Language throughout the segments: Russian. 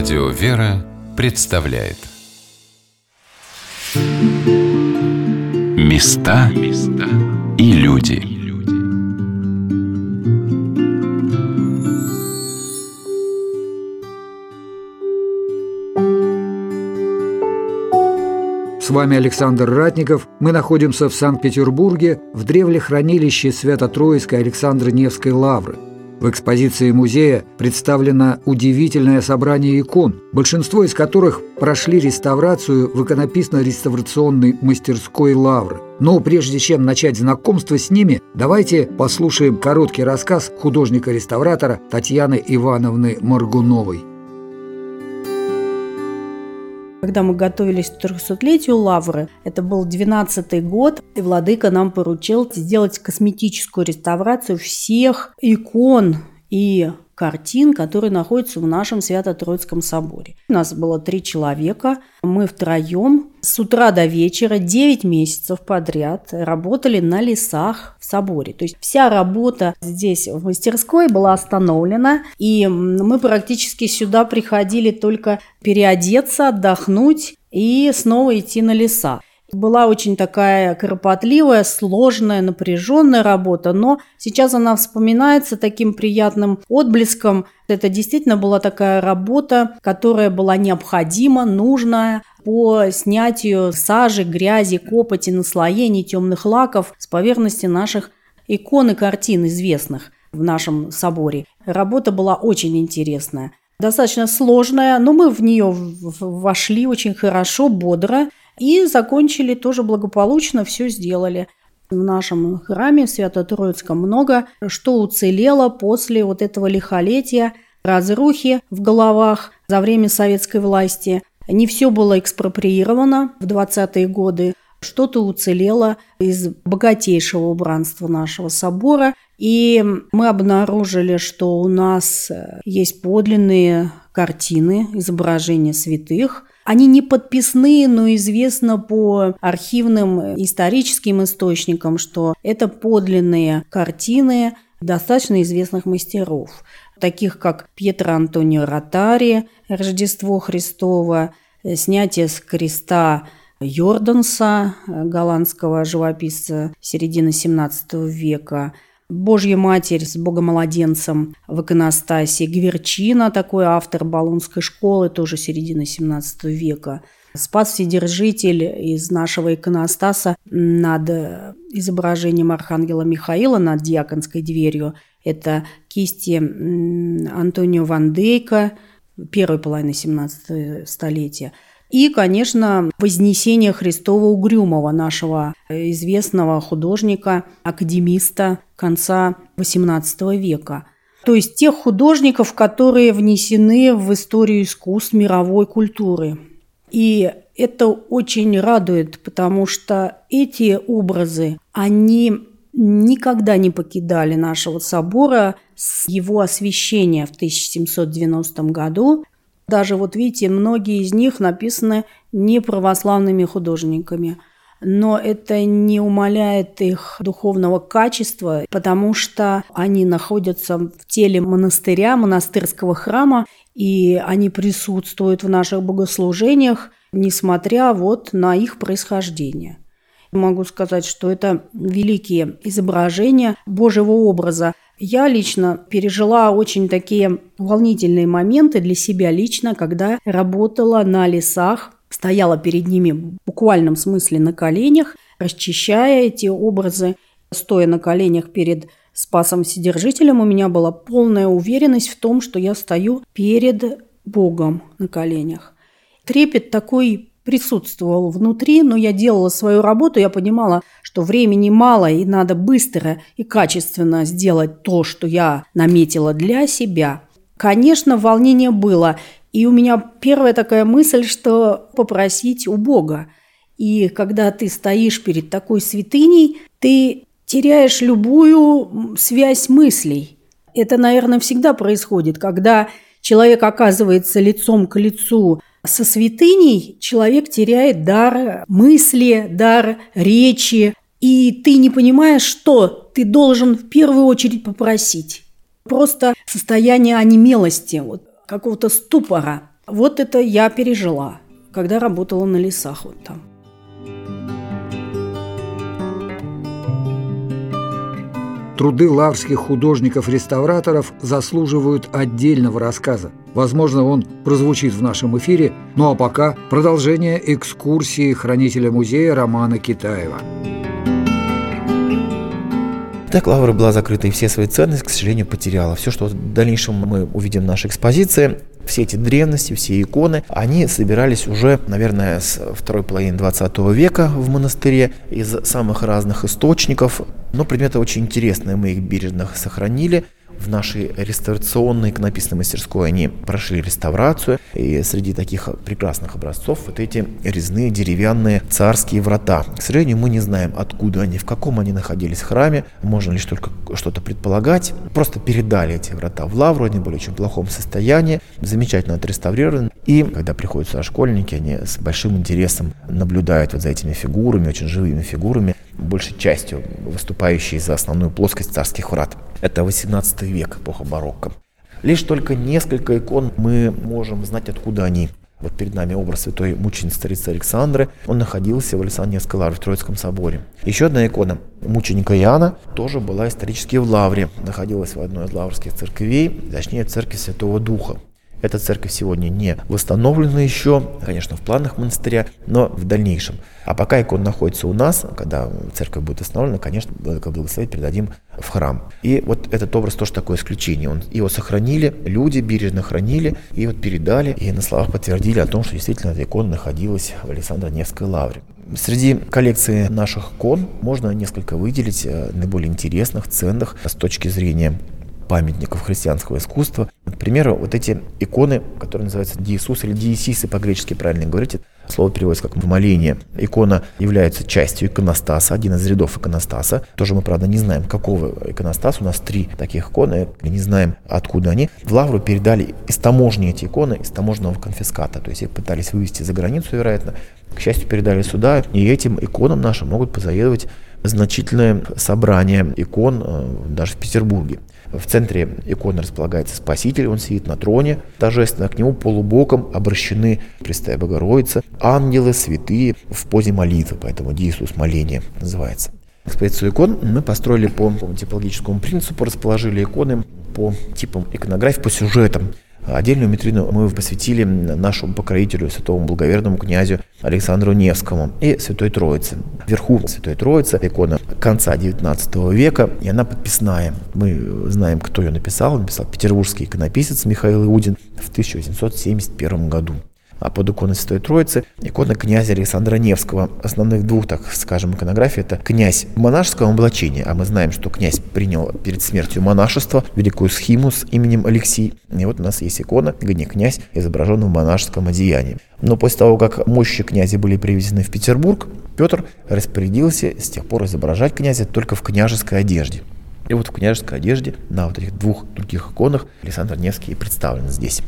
Радио «Вера» представляет. Места и люди. С вами Александр Ратников. Мы находимся в Санкт-Петербурге в древлехранилище Свято-Троицкой Александро-Невской лавры – в экспозиции музея представлено удивительное собрание икон, большинство из которых прошли реставрацию в иконописно-реставрационной мастерской Лавры. Но прежде чем начать знакомство с ними, давайте послушаем короткий рассказ художника-реставратора Татьяны Ивановны Маргуновой. Когда мы готовились к 300-летию Лавры, это был 12 год, и владыка нам поручил сделать косметическую реставрацию всех икон и картин, которые находятся в нашем Свято-Троицком соборе. У нас было три человека, мы втроем с утра до вечера 9 месяцев подряд работали на лесах в соборе. То есть вся работа здесь в мастерской была остановлена, и мы практически сюда приходили только переодеться, отдохнуть и снова идти на леса. Была очень такая кропотливая, сложная, напряженная работа, но сейчас она вспоминается таким приятным отблеском. Это действительно была такая работа, которая была необходима, нужная по снятию сажи, грязи, копоти, наслоений, темных лаков с поверхности наших икон и картин известных в нашем соборе. Работа была очень интересная достаточно сложная, но мы в нее вошли очень хорошо, бодро. И закончили тоже благополучно, все сделали. В нашем храме Свято-Троицком много что уцелело после вот этого лихолетия, разрухи в головах за время советской власти. Не все было экспроприировано в 20-е годы. Что-то уцелело из богатейшего убранства нашего собора. И мы обнаружили, что у нас есть подлинные картины, изображения святых – они не подписные, но известно по архивным историческим источникам, что это подлинные картины достаточно известных мастеров, таких как Пьетро Антонио Ротари «Рождество Христово», снятие с креста Йорданса, голландского живописца середины XVII века – Божья Матерь с Богомолоденцем в иконостасе, Гверчина, такой автор Болонской школы, тоже середины 17 века. Спас Вседержитель из нашего иконостаса над изображением Архангела Михаила над диаконской дверью. Это кисти Антонио Ван Дейка, первой половины 17 столетия – и, конечно, Вознесение Христова Угрюмова, нашего известного художника, академиста конца XVIII века. То есть тех художников, которые внесены в историю искусств мировой культуры. И это очень радует, потому что эти образы, они никогда не покидали нашего собора с его освящения в 1790 году даже вот видите, многие из них написаны не православными художниками. Но это не умаляет их духовного качества, потому что они находятся в теле монастыря, монастырского храма, и они присутствуют в наших богослужениях, несмотря вот на их происхождение. Могу сказать, что это великие изображения Божьего образа, я лично пережила очень такие волнительные моменты для себя лично, когда работала на лесах, стояла перед ними в буквальном смысле на коленях, расчищая эти образы, стоя на коленях перед Спасом Вседержителем, у меня была полная уверенность в том, что я стою перед Богом на коленях. Трепет такой присутствовал внутри, но я делала свою работу, я понимала, что времени мало и надо быстро и качественно сделать то, что я наметила для себя. Конечно, волнение было, и у меня первая такая мысль, что попросить у Бога. И когда ты стоишь перед такой святыней, ты теряешь любую связь мыслей. Это, наверное, всегда происходит, когда человек оказывается лицом к лицу со святыней человек теряет дар мысли, дар речи, и ты не понимаешь, что ты должен в первую очередь попросить. Просто состояние онемелости, вот, какого-то ступора. Вот это я пережила, когда работала на лесах вот там. Труды лаврских художников-реставраторов заслуживают отдельного рассказа. Возможно, он прозвучит в нашем эфире. Ну а пока продолжение экскурсии хранителя музея Романа Китаева. Так Лавра была закрыта и все свои ценности, к сожалению, потеряла. Все, что в дальнейшем мы увидим в нашей экспозиции, все эти древности, все иконы, они собирались уже, наверное, с второй половины 20 века в монастыре из самых разных источников. Но предметы очень интересные, мы их бережно сохранили в нашей реставрационной иконописной мастерской они прошли реставрацию, и среди таких прекрасных образцов вот эти резные деревянные царские врата. К сожалению, мы не знаем, откуда они, в каком они находились храме, можно лишь только что-то предполагать. Просто передали эти врата в лавру, они были в очень плохом состоянии, замечательно отреставрированы. И когда приходят сюда школьники, они с большим интересом наблюдают вот за этими фигурами, очень живыми фигурами, большей частью выступающие за основную плоскость царских врат. Это 18 век, эпоха барокко. Лишь только несколько икон мы можем знать, откуда они. Вот перед нами образ святой мученицы царицы Александры. Он находился в Александровской лавре в Троицком соборе. Еще одна икона мученика Иоанна тоже была исторически в лавре. Находилась в одной из лаврских церквей, точнее церкви Святого Духа. Эта церковь сегодня не восстановлена еще, конечно, в планах монастыря, но в дальнейшем. А пока икона находится у нас, когда церковь будет восстановлена, конечно, благословить передадим в храм. И вот этот образ тоже такое исключение. Он, его сохранили, люди бережно хранили, и вот передали, и на словах подтвердили о том, что действительно эта икона находилась в Александро-Невской лавре. Среди коллекции наших икон можно несколько выделить э, наиболее интересных, ценных с точки зрения памятников христианского искусства. Например, вот эти иконы, которые называются Диисус или Диисисы по-гречески правильно говорить, слово переводится как моление. Икона является частью иконостаса, один из рядов иконостаса. Тоже мы, правда, не знаем, какого иконостаса. У нас три таких иконы, не знаем, откуда они. В Лавру передали из таможни эти иконы, из таможенного конфиската. То есть их пытались вывести за границу, вероятно. К счастью, передали сюда, и этим иконам нашим могут позаведовать значительное собрание икон э, даже в Петербурге. В центре иконы располагается Спаситель, он сидит на троне, торжественно к нему полубоком обращены Престая Богородица, ангелы, святые в позе молитвы, поэтому Иисус моление называется. Экспозицию икон мы построили по типологическому принципу, расположили иконы по типам иконографии, по сюжетам. Отдельную метрину мы посвятили нашему покровителю, святому благоверному князю Александру Невскому и Святой Троице. Вверху Святой Троицы икона конца XIX века, и она подписная. Мы знаем, кто ее написал. написал петербургский иконописец Михаил Иудин в 1871 году под иконой Святой Троицы икона князя Александра Невского. Основных двух, так скажем, иконографий это князь в монашеском облачении, а мы знаем, что князь принял перед смертью монашество, великую схиму с именем Алексий. И вот у нас есть икона, где князь изображен в монашеском одеянии. Но после того, как мощи князя были привезены в Петербург, Петр распорядился с тех пор изображать князя только в княжеской одежде. И вот в княжеской одежде на вот этих двух других иконах Александр Невский представлен здесь.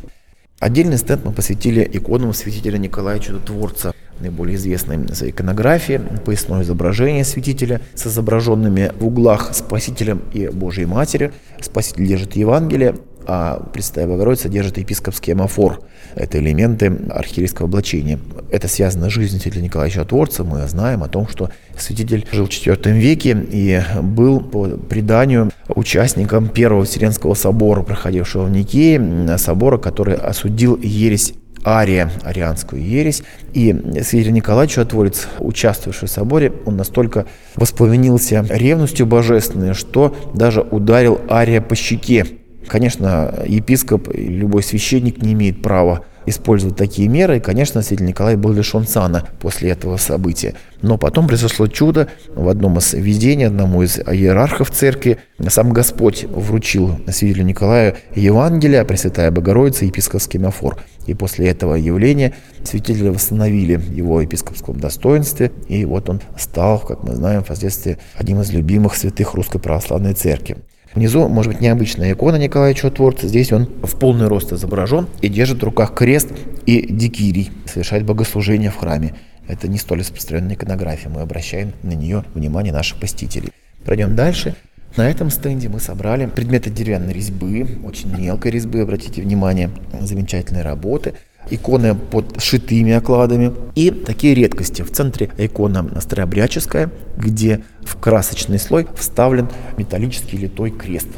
Отдельный стенд мы посвятили иконам святителя Николая Чудотворца, наиболее известной за иконографии, поясное изображение святителя с изображенными в углах Спасителем и Божьей Матери. Спаситель держит Евангелие, а Пресвятая Богородица держит епископский амофор. Это элементы архиерейского облачения. Это связано с жизнью святителя Николая Чудотворца. Мы знаем о том, что святитель жил в IV веке и был по преданию участником Первого Вселенского собора, проходившего в Никее, собора, который осудил ересь Ария, арианскую ересь. И святитель Николай Чудотворец, участвовавший в соборе, он настолько воспламенился ревностью божественной, что даже ударил Ария по щеке. Конечно, епископ и любой священник не имеет права использовать такие меры. И, конечно, святитель Николай был лишен сана после этого события. Но потом произошло чудо. В одном из видений, одному из иерархов церкви, сам Господь вручил святителю Николаю Евангелие, а Пресвятая Богородица, епископский мафор. И после этого явления святителя восстановили его епископском достоинстве. И вот он стал, как мы знаем, впоследствии одним из любимых святых Русской Православной Церкви. Внизу, может быть, необычная икона Николая Чудотворца. Здесь он в полный рост изображен и держит в руках крест и дикирий, совершает богослужение в храме. Это не столь распространенная иконография. Мы обращаем на нее внимание наших посетителей. Пройдем дальше. На этом стенде мы собрали предметы деревянной резьбы, очень мелкой резьбы, обратите внимание, замечательные работы. Иконы под шитыми окладами и такие редкости. В центре икона старообрядческая, где в красочный слой вставлен металлический литой крест.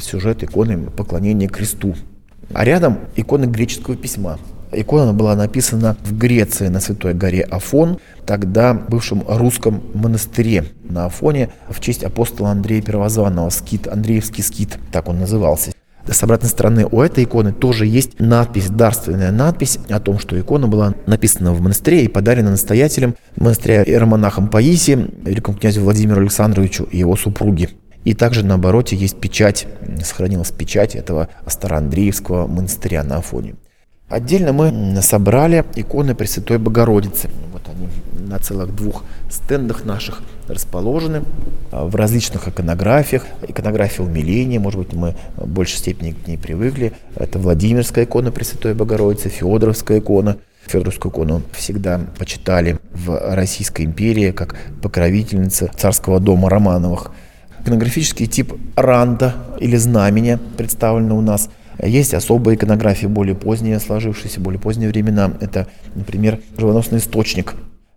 Сюжет иконы поклонения кресту. А рядом икона греческого письма. Икона была написана в Греции на Святой горе Афон, тогда бывшем русском монастыре на Афоне в честь апостола Андрея Первозванного, скит, Андреевский скит, так он назывался. С обратной стороны у этой иконы тоже есть надпись, дарственная надпись о том, что икона была написана в монастыре и подарена настоятелем монастыря иеромонахом Паиси, великому князю Владимиру Александровичу и его супруге. И также на обороте есть печать, сохранилась печать этого Староандреевского монастыря на Афоне. Отдельно мы собрали иконы Пресвятой Богородицы. Вот они на целых двух стендах наших расположены а, в различных иконографиях. Иконография умиления, может быть, мы в большей степени к ней привыкли. Это Владимирская икона Пресвятой Богородицы, Федоровская икона. Федоровскую икону всегда почитали в Российской империи как покровительница царского дома Романовых. Иконографический тип ранда или знамения представлены у нас – есть особые иконографии, более поздние, сложившиеся, более поздние времена. Это, например, живоносный источник.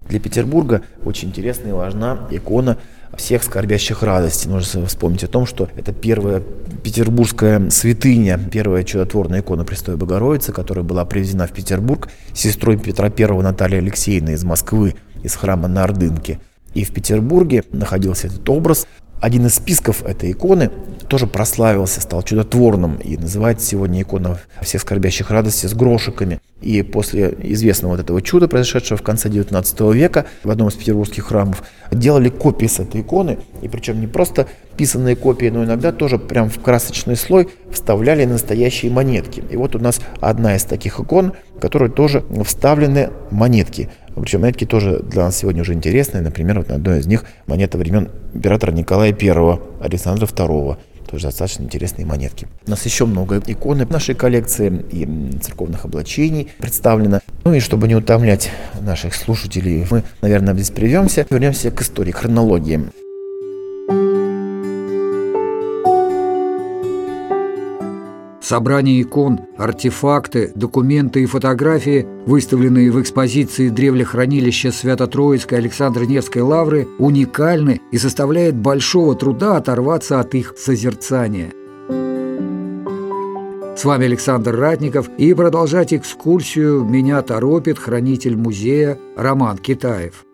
Для Петербурга очень интересна и важна икона всех скорбящих радостей. Нужно вспомнить о том, что это первая петербургская святыня, первая чудотворная икона Престой Богородицы, которая была привезена в Петербург сестрой Петра I Натальей Алексеевной из Москвы, из храма на Ордынке. И в Петербурге находился этот образ, один из списков этой иконы тоже прославился, стал чудотворным и называется сегодня икона всех скорбящих радости с грошиками. И после известного вот этого чуда, произошедшего в конце 19 века, в одном из петербургских храмов, делали копии с этой иконы, и причем не просто писанные копии, но иногда тоже прям в красочный слой вставляли настоящие монетки. И вот у нас одна из таких икон, в которой тоже вставлены монетки. Причем монетки тоже для нас сегодня уже интересные. Например, вот на одной из них монета времен императора Николая I, Александра II. Тоже достаточно интересные монетки. У нас еще много икон в нашей коллекции и церковных облачений представлено. Ну и чтобы не утомлять наших слушателей, мы, наверное, здесь прервемся. Вернемся к истории, к хронологии. Собрание икон, артефакты, документы и фотографии, выставленные в экспозиции древлехранилища Свято-Троицкой Александро-Невской лавры, уникальны и составляет большого труда оторваться от их созерцания. С вами Александр Ратников, и продолжать экскурсию меня торопит хранитель музея Роман Китаев.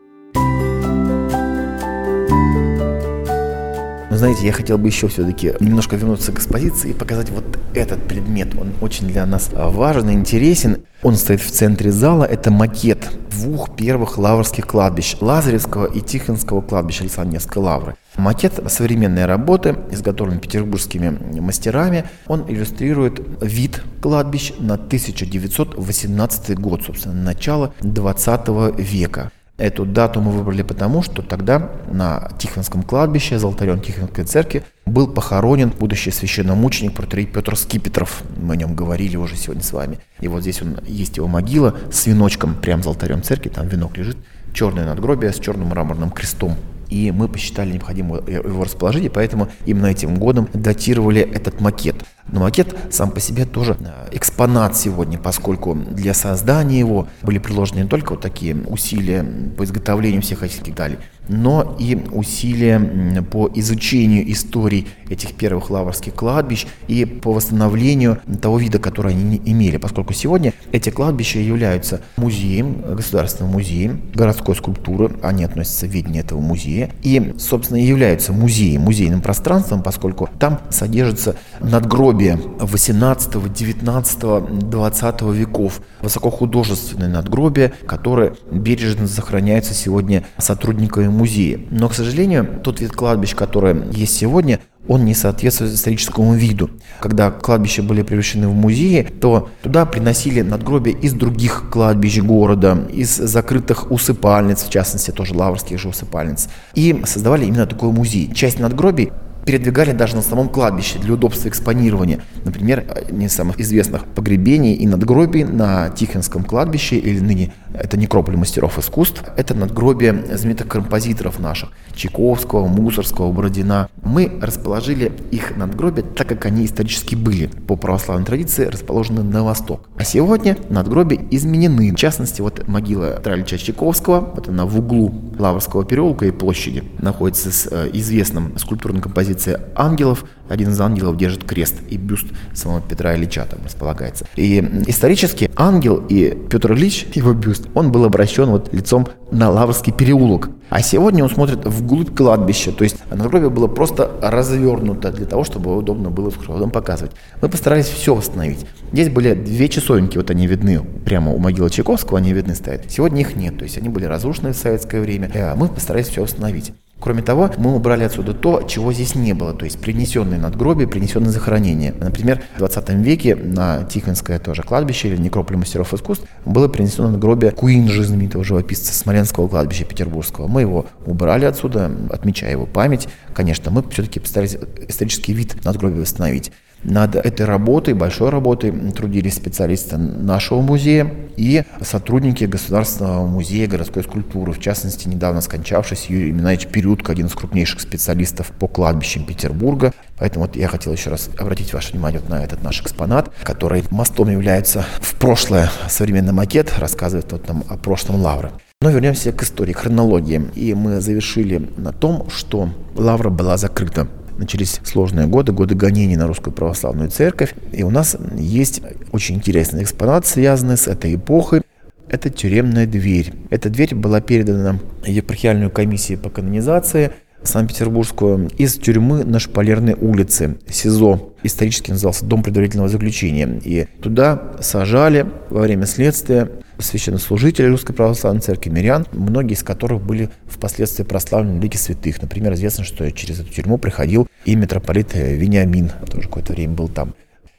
Но знаете, я хотел бы еще все-таки немножко вернуться к экспозиции и показать вот этот предмет. Он очень для нас а, важен и интересен. Он стоит в центре зала. Это макет двух первых лаврских кладбищ. Лазаревского и Тихонского кладбища Александринской лавры. Макет современной работы, изготовлен петербургскими мастерами. Он иллюстрирует вид кладбищ на 1918 год, собственно, начало 20 века. Эту дату мы выбрали потому, что тогда на Тихвинском кладбище, за алтарем Тихвинской церкви, был похоронен будущий священномученик протерей Петр Скипетров. Мы о нем говорили уже сегодня с вами. И вот здесь он, есть его могила с веночком прямо за алтарем церкви, там венок лежит, черное надгробие с черным мраморным крестом и мы посчитали необходимо его расположить, и поэтому именно этим годом датировали этот макет. Но макет сам по себе тоже э, экспонат сегодня, поскольку для создания его были приложены не только вот такие усилия по изготовлению всех этих деталей, но и усилия по изучению историй этих первых лаврских кладбищ и по восстановлению того вида, который они имели, поскольку сегодня эти кладбища являются музеем, государственным музеем городской скульптуры, они относятся в видение этого музея, и, собственно, являются музеем, музейным пространством, поскольку там содержатся надгробия 18, 19, 20 веков, высокохудожественные надгробия, которые бережно сохраняются сегодня сотрудниками музея. Но, к сожалению, тот вид кладбищ, который есть сегодня, он не соответствует историческому виду. Когда кладбища были превращены в музеи, то туда приносили надгробия из других кладбищ города, из закрытых усыпальниц, в частности, тоже лаврских же усыпальниц, и создавали именно такой музей. Часть надгробий передвигали даже на самом кладбище для удобства экспонирования. Например, не из самых известных погребений и надгробий на Тихвинском кладбище или ныне это некрополь мастеров искусств, это надгробие знаменитых композиторов наших, Чайковского, Мусорского, Бородина. Мы расположили их надгробия так, как они исторически были, по православной традиции, расположены на восток. А сегодня надгробия изменены. В частности, вот могила Тралича Чайковского, вот она в углу Лаврского переулка и площади, находится с э, известным скульптурной композицией ангелов. Один из ангелов держит крест, и бюст самого Петра Ильича там располагается. И исторически ангел и Петр Ильич, его бюст, он был обращен вот лицом на Лаврский переулок. А сегодня он смотрит вглубь кладбища, то есть надгробие было просто развернуто для того, чтобы удобно было с показывать. Мы постарались все восстановить. Здесь были две часовенки, вот они видны прямо у могилы Чайковского, они видны стоят. Сегодня их нет, то есть они были разрушены в советское время. А мы постарались все восстановить. Кроме того, мы убрали отсюда то, чего здесь не было, то есть принесенные надгробия, принесенные захоронения. Например, в 20 веке на Тихвинское тоже кладбище или некрополь мастеров искусств было принесено надгробие Куинджи, знаменитого живописца Смоленского кладбища Петербургского. Мы его убрали отсюда, отмечая его память. Конечно, мы все-таки постарались исторический вид надгробия восстановить. Над этой работой, большой работой трудились специалисты нашего музея и сотрудники Государственного музея городской скульптуры, в частности, недавно скончавшийся Юрий Минаевич Перютко, один из крупнейших специалистов по кладбищам Петербурга. Поэтому вот я хотел еще раз обратить ваше внимание вот на этот наш экспонат, который мостом является в прошлое. Современный макет рассказывает вот нам о прошлом Лавры. Но вернемся к истории, хронологии. И мы завершили на том, что Лавра была закрыта начались сложные годы, годы гонений на русскую православную церковь. И у нас есть очень интересный экспонат, связанный с этой эпохой. Это тюремная дверь. Эта дверь была передана епархиальной комиссии по канонизации Санкт-Петербургскую из тюрьмы на Шпалерной улице, СИЗО. Исторически назывался Дом предварительного заключения. И туда сажали во время следствия священнослужителей Русской Православной Церкви, мирян, многие из которых были впоследствии прославлены в лике святых. Например, известно, что через эту тюрьму приходил и митрополит Вениамин, тоже какое-то время был там.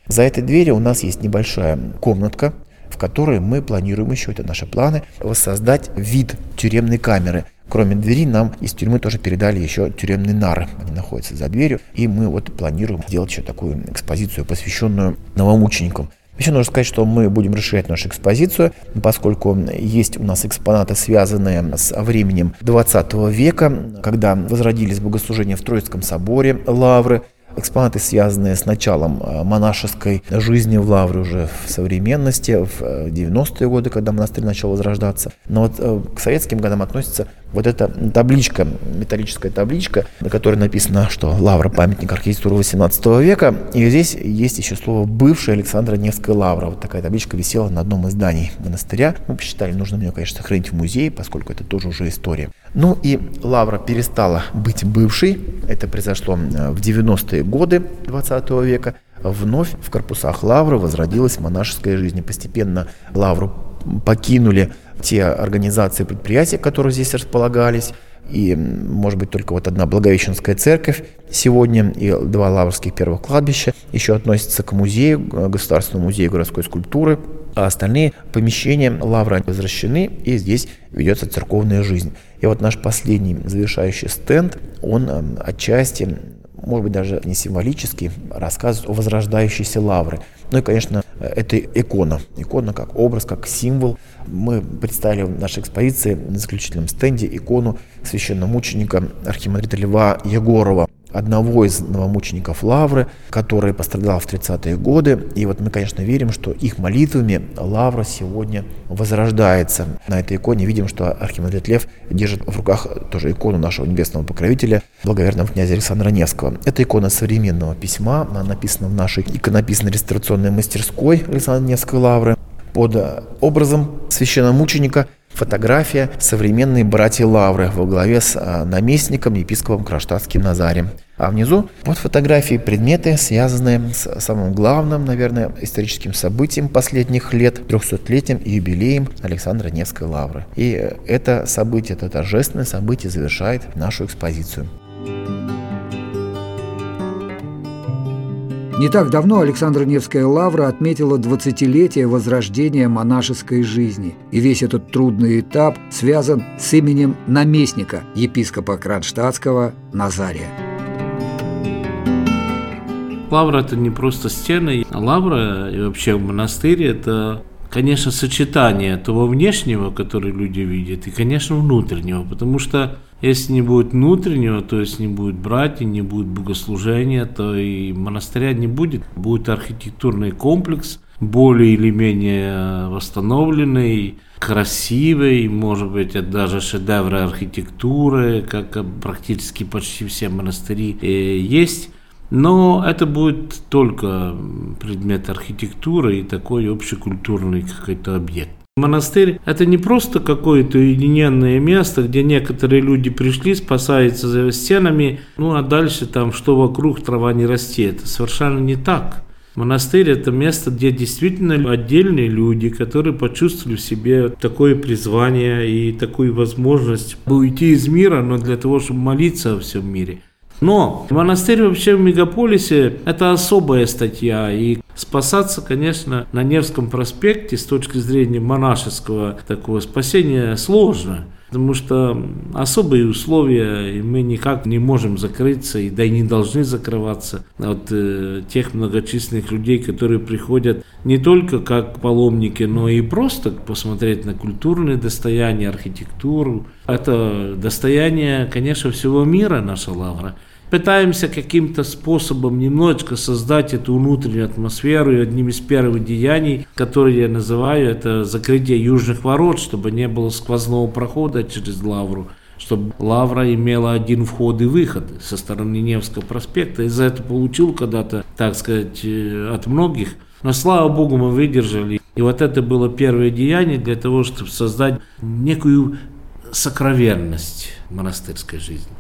За этой дверью у нас есть небольшая комнатка, в которой мы планируем еще, это наши планы, воссоздать вид тюремной камеры. Кроме двери, нам из тюрьмы тоже передали еще тюремные нары. Они находятся за дверью. И мы вот планируем сделать еще такую экспозицию, посвященную новомученикам. Еще нужно сказать, что мы будем расширять нашу экспозицию, поскольку есть у нас экспонаты, связанные с временем 20 века, когда возродились богослужения в Троицком соборе Лавры, экспонаты, связанные с началом э, монашеской жизни в Лавре уже в современности, в 90-е э, годы, когда монастырь начал возрождаться. Но вот э, к советским годам относится вот эта табличка, металлическая табличка, на которой написано, что Лавра – памятник архитектуры 18 века. И здесь есть еще слово «бывшая Александра Невская Лавра». Вот такая табличка висела на одном из зданий монастыря. Мы посчитали, нужно ее, конечно, сохранить в музее, поскольку это тоже уже история. Ну и Лавра перестала быть бывшей. Это произошло в 90-е годы 20 века. Вновь в корпусах Лавры возродилась монашеская жизнь. Постепенно Лавру покинули те организации и предприятия, которые здесь располагались, и, может быть, только вот одна Благовещенская церковь сегодня и два лаврских первых кладбища еще относятся к музею, Государственному музею городской скульптуры, а остальные помещения лавры возвращены, и здесь ведется церковная жизнь. И вот наш последний завершающий стенд, он отчасти может быть, даже не символически, рассказывает о возрождающейся лавры. Ну и, конечно, это икона. Икона как образ, как символ. Мы представили в нашей экспозиции на заключительном стенде икону священномученика архимандрита Льва Егорова, одного из новомучеников Лавры, который пострадал в 30-е годы. И вот мы, конечно, верим, что их молитвами Лавра сегодня возрождается. На этой иконе видим, что архимандрит Лев держит в руках тоже икону нашего небесного покровителя, благоверного князя Александра Невского. Это икона современного письма, она написана в нашей иконописно-реставрационной мастерской Александра Невской Лавры под образом священномученика фотография современные братья Лавры во главе с а, наместником, епископом Кронштадтским Назарием. А внизу вот фотографии, предметы, связанные с самым главным, наверное, историческим событием последних лет, 300-летием и юбилеем Александра Невской Лавры. И это событие, это торжественное событие завершает нашу экспозицию. Не так давно Александра Невская лавра отметила 20-летие возрождения монашеской жизни. И весь этот трудный этап связан с именем наместника епископа Кронштадтского Назария. Лавра – это не просто стены. Лавра и вообще монастырь – это конечно, сочетание того внешнего, который люди видят, и, конечно, внутреннего, потому что если не будет внутреннего, то есть не будет братьев, не будет богослужения, то и монастыря не будет. Будет архитектурный комплекс, более или менее восстановленный, красивый, может быть, даже шедевры архитектуры, как практически почти все монастыри э, есть. Но это будет только предмет архитектуры и такой общекультурный какой-то объект. Монастырь – это не просто какое-то уединенное место, где некоторые люди пришли, спасаются за стенами, ну а дальше там что вокруг трава не растет. Это совершенно не так. Монастырь – это место, где действительно отдельные люди, которые почувствовали в себе такое призвание и такую возможность уйти из мира, но для того, чтобы молиться о всем мире. Но монастырь вообще в мегаполисе – это особая статья, и спасаться, конечно, на Невском проспекте с точки зрения монашеского такого спасения сложно. Потому что особые условия, и мы никак не можем закрыться, и да и не должны закрываться от э, тех многочисленных людей, которые приходят не только как паломники, но и просто посмотреть на культурные достояния, архитектуру. Это достояние, конечно, всего мира наша лавра пытаемся каким-то способом немножечко создать эту внутреннюю атмосферу. И одним из первых деяний, которые я называю, это закрытие южных ворот, чтобы не было сквозного прохода через Лавру чтобы Лавра имела один вход и выход со стороны Невского проспекта. И за это получил когда-то, так сказать, э, от многих. Но слава Богу, мы выдержали. И вот это было первое деяние для того, чтобы создать некую сокровенность монастырской жизни.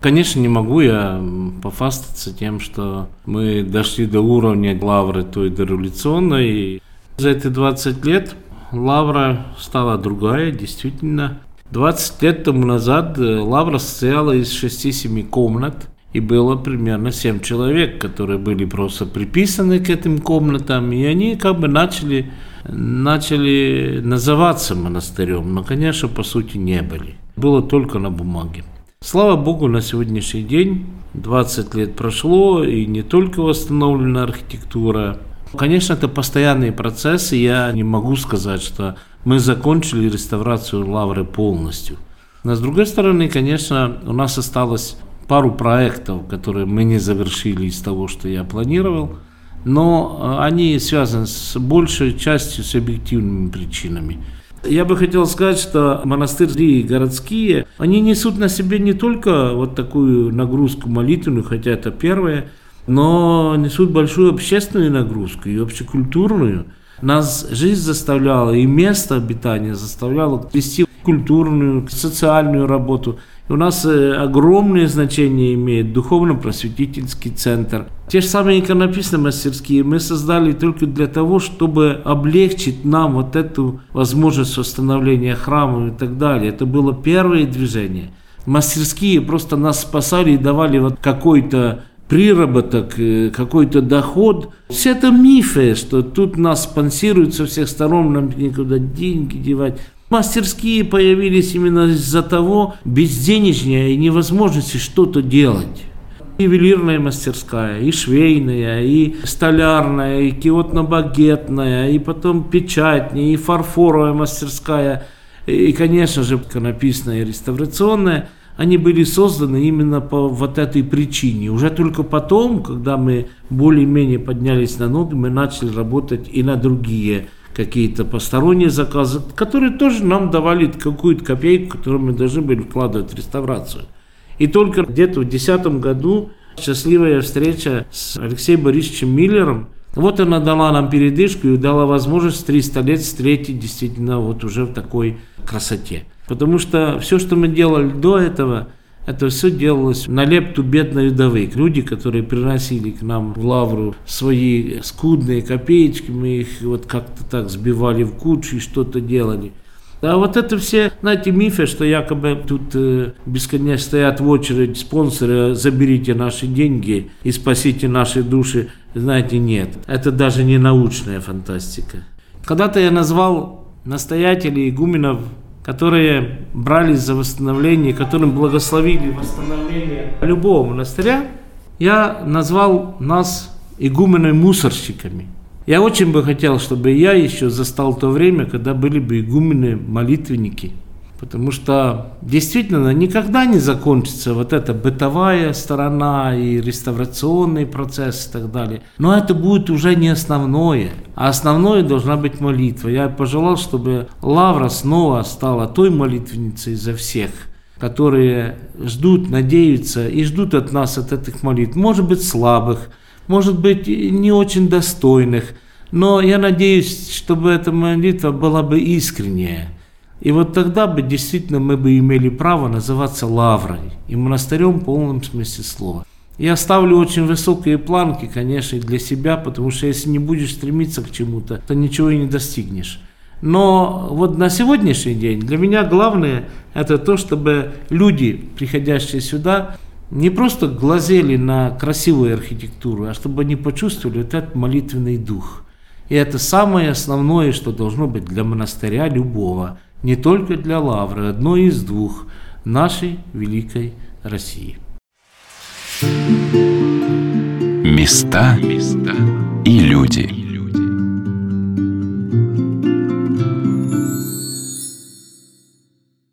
Конечно, не могу я пофастаться тем, что мы дошли до уровня лавры той дореволюционной. За эти 20 лет лавра стала другая, действительно. 20 лет тому назад э, лавра состояла из 6-7 комнат, и было примерно 7 человек, которые были просто приписаны к этим комнатам, и они как бы начали, начали называться монастырем, но, конечно, по сути не были. Было только на бумаге. Слава Богу, на сегодняшний день 20 лет прошло, и не только восстановлена архитектура. Конечно, это постоянные процессы. Я не могу сказать, что мы закончили реставрацию Лавры полностью. Но с другой стороны, конечно, у нас осталось пару проектов, которые мы не завершили из того, что я планировал, но они связаны с большей частью с объективными причинами. Я бы хотел сказать, что монастыри городские, они несут на себе не только вот такую нагрузку молитвенную, хотя это первое, но несут большую общественную нагрузку и общекультурную. Нас жизнь заставляла, и место обитания заставляло вести культурную, социальную работу. У нас э, огромное значение имеет духовно-просветительский центр. Те же самые иконописные мастерские мы создали только для того, чтобы облегчить нам вот эту возможность восстановления храма и так далее. Это было первое движение. Мастерские просто нас спасали и давали вот какой-то приработок, э, какой-то доход. Все это мифы, что тут нас спонсируют со всех сторон, нам никуда деньги девать. Мастерские появились именно из-за того безденежья и невозможности что-то делать. Ювелирная мастерская, и швейная, и столярная, и киотно-багетная, и потом печатная, и фарфоровая мастерская, и, конечно же, иконописная и реставрационная, они были созданы именно по вот этой причине. Уже только потом, когда мы более-менее поднялись на ноги, мы начали работать и на другие какие-то посторонние заказы, которые тоже нам давали какую-то копейку, которую мы должны были вкладывать в реставрацию. И только где-то в 2010 году счастливая встреча с Алексеем Борисовичем Миллером, вот она дала нам передышку и дала возможность 300 лет встретить действительно вот уже в такой красоте. Потому что все, что мы делали до этого, это все делалось на лепту бедной вдовы. Люди, которые приносили к нам в лавру свои скудные копеечки, мы их вот как-то так сбивали в кучу и что-то делали. А вот это все, знаете, мифы, что якобы тут э, бесконечно стоят в очередь спонсоры, заберите наши деньги и спасите наши души. Знаете, нет. Это даже не научная фантастика. Когда-то я назвал настоятелей игуменов которые брались за восстановление, которым благословили восстановление любого монастыря, я назвал нас игуменами мусорщиками. Я очень бы хотел, чтобы я еще застал то время, когда были бы игумены молитвенники. Потому что действительно никогда не закончится вот эта бытовая сторона и реставрационный процесс и так далее. Но это будет уже не основное. А основное должна быть молитва. Я пожелал, чтобы Лавра снова стала той молитвенницей за всех – которые ждут, надеются и ждут от нас, от этих молитв. Может быть, слабых, может быть, не очень достойных, но я надеюсь, чтобы эта молитва была бы искренняя. И вот тогда бы действительно мы бы имели право называться лаврой и монастырем в полном смысле слова. Я ставлю очень высокие планки, конечно, для себя, потому что если не будешь стремиться к чему-то, то ничего и не достигнешь. Но вот на сегодняшний день для меня главное это то, чтобы люди, приходящие сюда, не просто глазели на красивую архитектуру, а чтобы они почувствовали вот этот молитвенный дух. И это самое основное, что должно быть для монастыря любого, не только для Лавры, одно из двух нашей великой России. Места и люди.